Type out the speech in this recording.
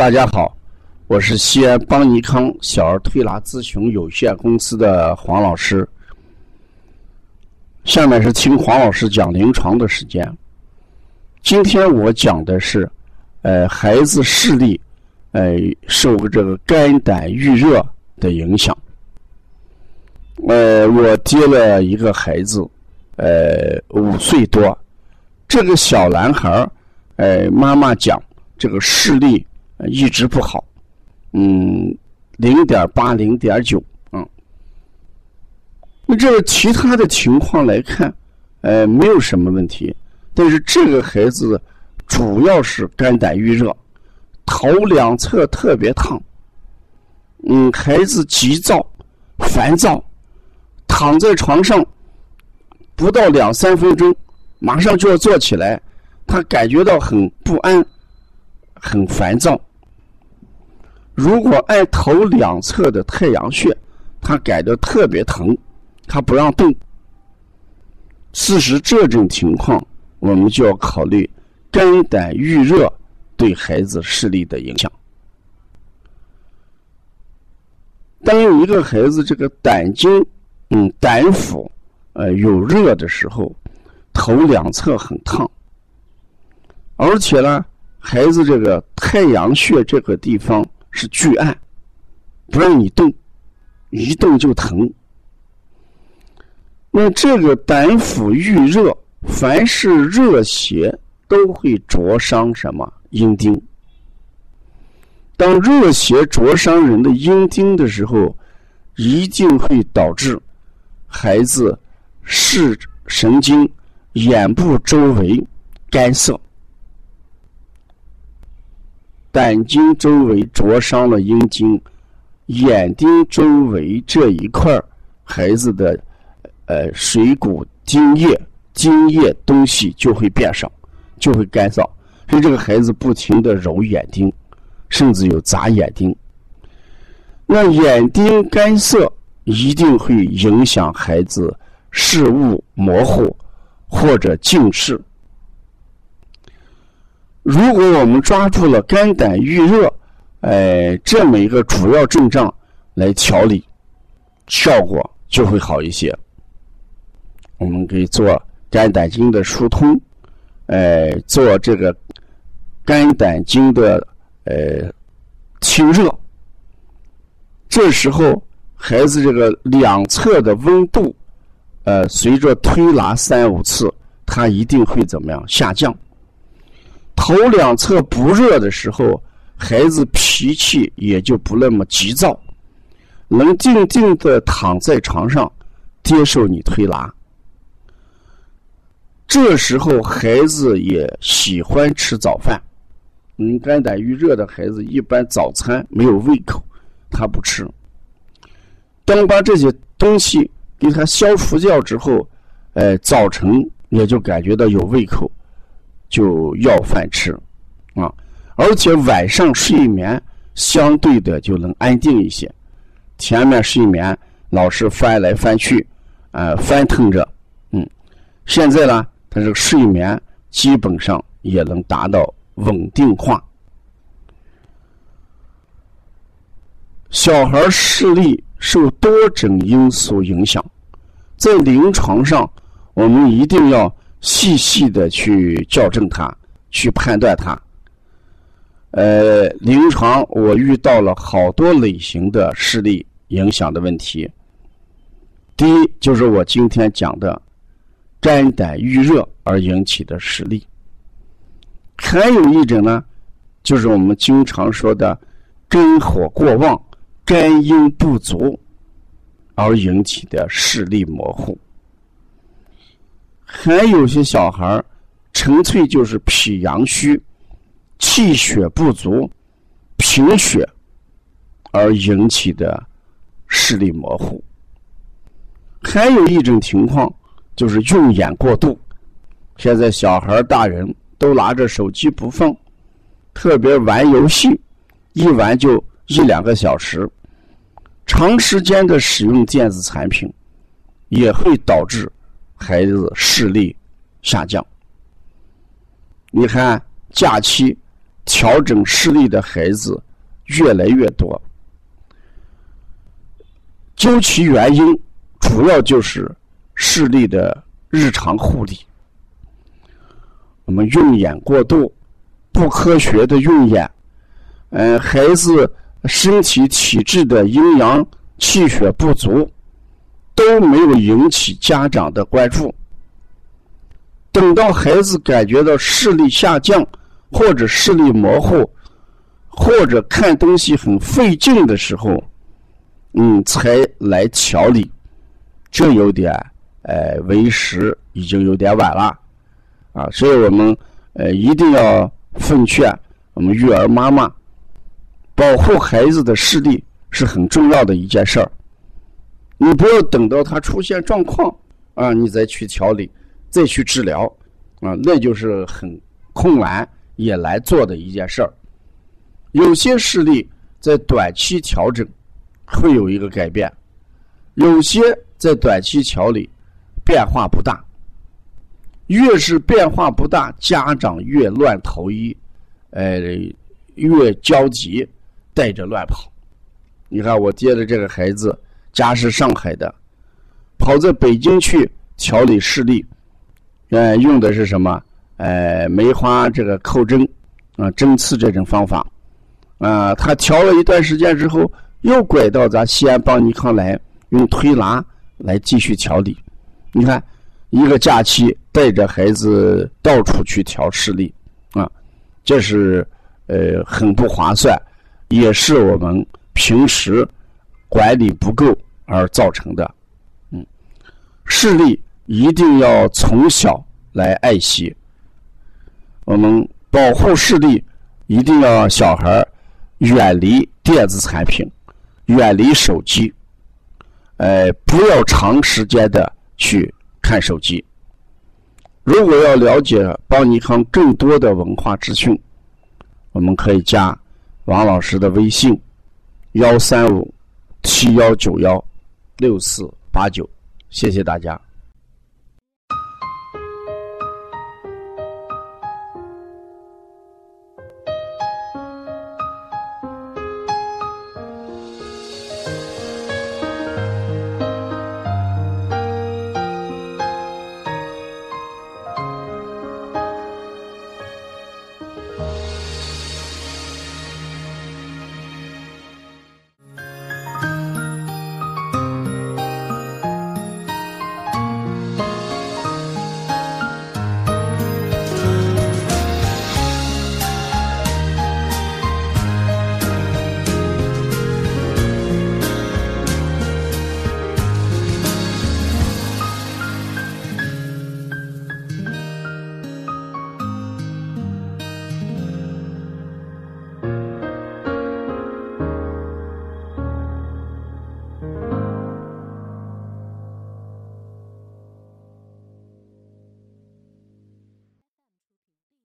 大家好，我是西安邦尼康小儿推拿咨询有限公司的黄老师。下面是听黄老师讲临床的时间。今天我讲的是，呃，孩子视力，呃，受这个肝胆郁热的影响。呃，我接了一个孩子，呃，五岁多，这个小男孩儿，呃，妈妈讲这个视力。一直不好，嗯，零点八、零点九，嗯，那这个其他的情况来看，呃，没有什么问题。但是这个孩子主要是肝胆郁热，头两侧特别烫，嗯，孩子急躁、烦躁，躺在床上不到两三分钟，马上就要坐起来，他感觉到很不安、很烦躁。如果按头两侧的太阳穴，他感到特别疼，他不让动。事实这种情况，我们就要考虑肝胆郁热对孩子视力的影响。当一个孩子这个胆经、嗯胆腑呃有热的时候，头两侧很烫，而且呢，孩子这个太阳穴这个地方。是巨按，不让你动，一动就疼。那这个胆腑郁热，凡是热邪都会灼伤什么阴丁。当热邪灼伤人的阴丁的时候，一定会导致孩子视神经、眼部周围干涩。胆经周围灼伤了阴经，眼丁周围这一块孩子的呃水谷精液、精液东西就会变少，就会干燥，所以这个孩子不停的揉眼睛，甚至有眨眼睛。那眼丁干涩一定会影响孩子视物模糊或者近视。如果我们抓住了肝胆郁热，哎，这么一个主要症状来调理，效果就会好一些。我们可以做肝胆经的疏通，哎，做这个肝胆经的呃清热。这时候，孩子这个两侧的温度，呃，随着推拿三五次，它一定会怎么样下降。头两侧不热的时候，孩子脾气也就不那么急躁，能静静的躺在床上接受你推拿。这时候孩子也喜欢吃早饭。嗯，肝胆郁热的孩子一般早餐没有胃口，他不吃。当把这些东西给他消除掉之后，哎，早晨也就感觉到有胃口。就要饭吃，啊，而且晚上睡眠相对的就能安定一些。前面睡眠老是翻来翻去，啊，翻腾着，嗯，现在呢，他这个睡眠基本上也能达到稳定化。小孩视力受多种因素影响，在临床上，我们一定要。细细的去校正它，去判断它。呃，临床我遇到了好多类型的视力影响的问题。第一就是我今天讲的肝胆郁热而引起的视力，还有一种呢，就是我们经常说的肝火过旺、肝阴不足而引起的视力模糊。还有些小孩，纯粹就是脾阳虚、气血不足、贫血而引起的视力模糊。还有一种情况就是用眼过度。现在小孩大人都拿着手机不放，特别玩游戏，一玩就一两个小时，长时间的使用电子产品，也会导致。孩子视力下降，你看假期调整视力的孩子越来越多。究其原因，主要就是视力的日常护理。我们用眼过度，不科学的用眼，嗯，孩子身体体质的阴阳气血不足，都没有引起家长的关注。等到孩子感觉到视力下降，或者视力模糊，或者看东西很费劲的时候。嗯，才来调理，这有点，呃，为时已经有点晚了，啊，所以我们呃一定要奉劝我们育儿妈妈，保护孩子的视力是很重要的一件事儿。你不要等到他出现状况啊，你再去调理，再去治疗，啊，那就是很困难也难做的一件事儿。有些视力在短期调整。会有一个改变，有些在短期调理变化不大，越是变化不大，家长越乱投医，呃，越焦急，带着乱跑。你看，我接的这个孩子家是上海的，跑在北京去调理视力，呃，用的是什么？呃，梅花这个扣针啊，针刺这种方法啊，他调了一段时间之后。又拐到咱西安邦尼康来，用推拿来继续调理。你看，一个假期带着孩子到处去调视力，啊，这是呃很不划算，也是我们平时管理不够而造成的。嗯，视力一定要从小来爱惜。我们保护视力，一定要小孩远离电子产品。远离手机，呃，不要长时间的去看手机。如果要了解邦尼康更多的文化资讯，我们可以加王老师的微信：幺三五七幺九幺六四八九。谢谢大家。